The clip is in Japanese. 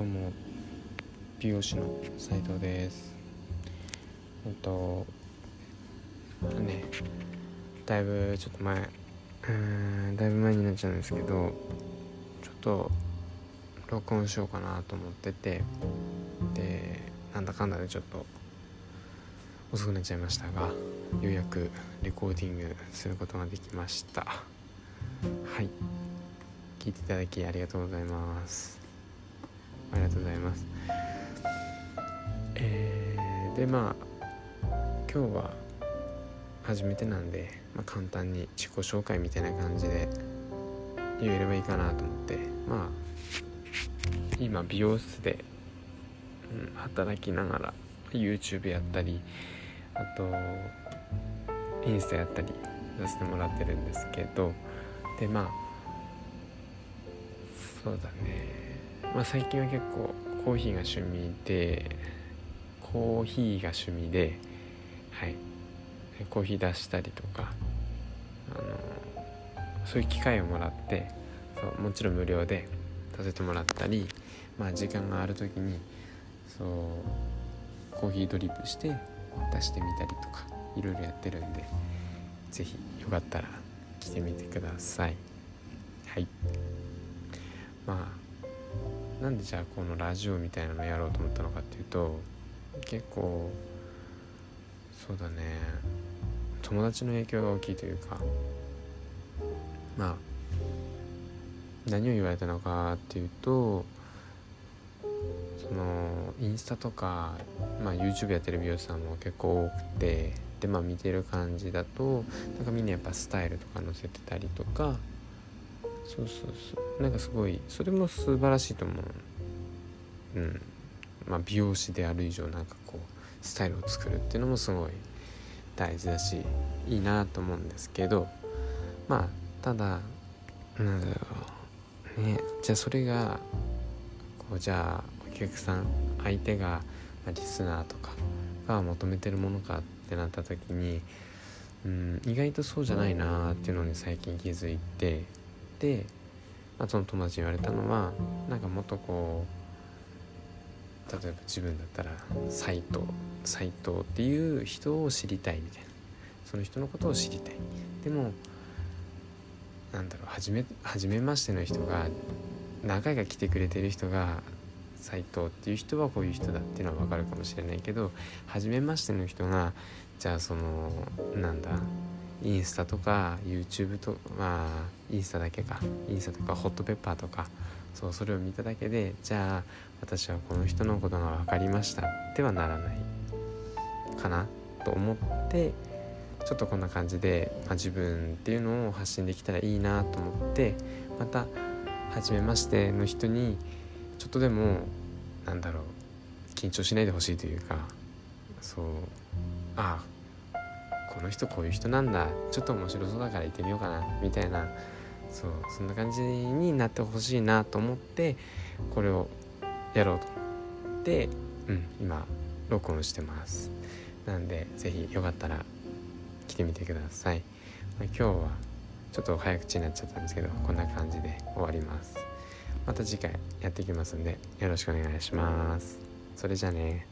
どうも美容師の斉藤です。えっとねだいぶちょっと前うんだいぶ前になっちゃうんですけどちょっと録音しようかなと思っててでなんだかんだでちょっと遅くなっちゃいましたがようやくレコーディングすることができました。はい。聞いていただきありがとうございます。ありがとうございます。えー、でまあ今日は初めてなんで、まあ、簡単に自己紹介みたいな感じで言えればいいかなと思ってまあ今美容室で、うん、働きながら YouTube やったりあとインスタやったりさせてもらってるんですけどでまあそうだね。まあ最近は結構コーヒーが趣味でコーヒーが趣味ではいコーヒー出したりとかあのそういう機会をもらってそうもちろん無料でさせてもらったりまあ時間がある時にそうコーヒードリップして出してみたりとかいろいろやってるんで是非よかったら来てみてください。はい。まあなんでじゃあこのラジオみたいなのやろうと思ったのかっていうと結構そうだね。友達の影響が大きいというかまあ何を言われたのかっていうとそのインスタとか、まあ、YouTube やってる美容師さんも結構多くてでまあ見てる感じだとなんかみんなやっぱスタイルとか載せてたりとかそうそうそう。なんかすごいそれも素晴らしいと思う。うん。まあ美容師である以上なんかこうスタイルを作るっていうのもすごい大事だしいいなと思うんですけど。まあただなんだろう。ねじゃあそれがこうじゃあお客さん相手が、リスナーとかが求めてるものかってなった時にうん意外とそうじゃないなっていうのに最近気づいて、まあ、その友達に言われたのはなんかもっとこう例えば自分だったら斎藤斎藤っていう人を知りたいみたいな。その人のことを知りたい。でもなんだろう初め初めましての人が何回か来てくれてる人が斎藤っていう人はこういう人だっていうのは分かるかもしれないけど初めましての人がじゃあそのなんだインスタとか YouTube とまあインスタだけか。インスタとかホットペッパーとか。そうそれを見ただけでじゃあ私はこの人のことが分かりました。ではならない。かな？と思ってちょっとこんな感じで、まあ、自分っていうのを発信できたらいいなと思ってまた初めましての人にちょっとでもなんだろう緊張しないでほしいというかそうああこの人こういう人なんだ。ちょっと面白そうだから行ってみようかな。みたいな。そうそんな感じになってほしいなと思ってこれをやろうと思ってうん今録音してます。なんで是非よかったら来てみてください、まあ、今日はちょっと早口になっちゃったんですけどこんな感じで終わります。また次回やっていきますんでよろしくお願いします。それじゃあね。